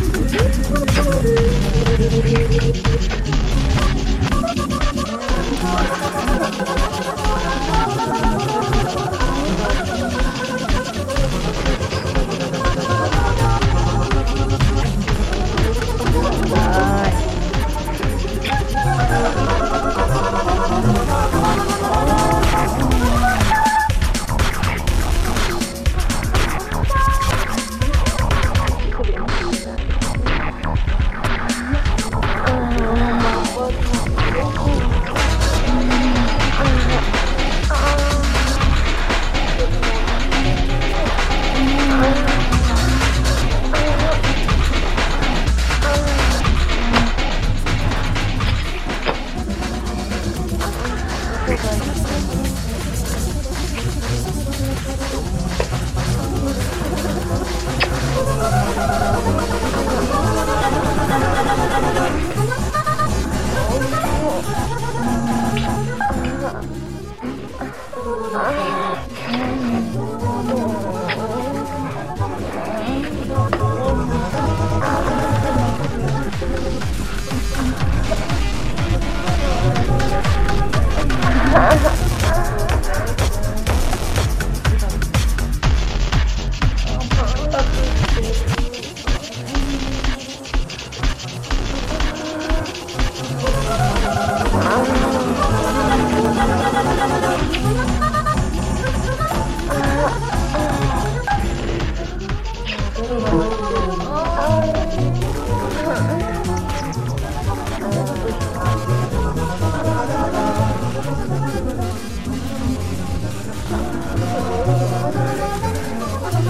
Thank you. ああ。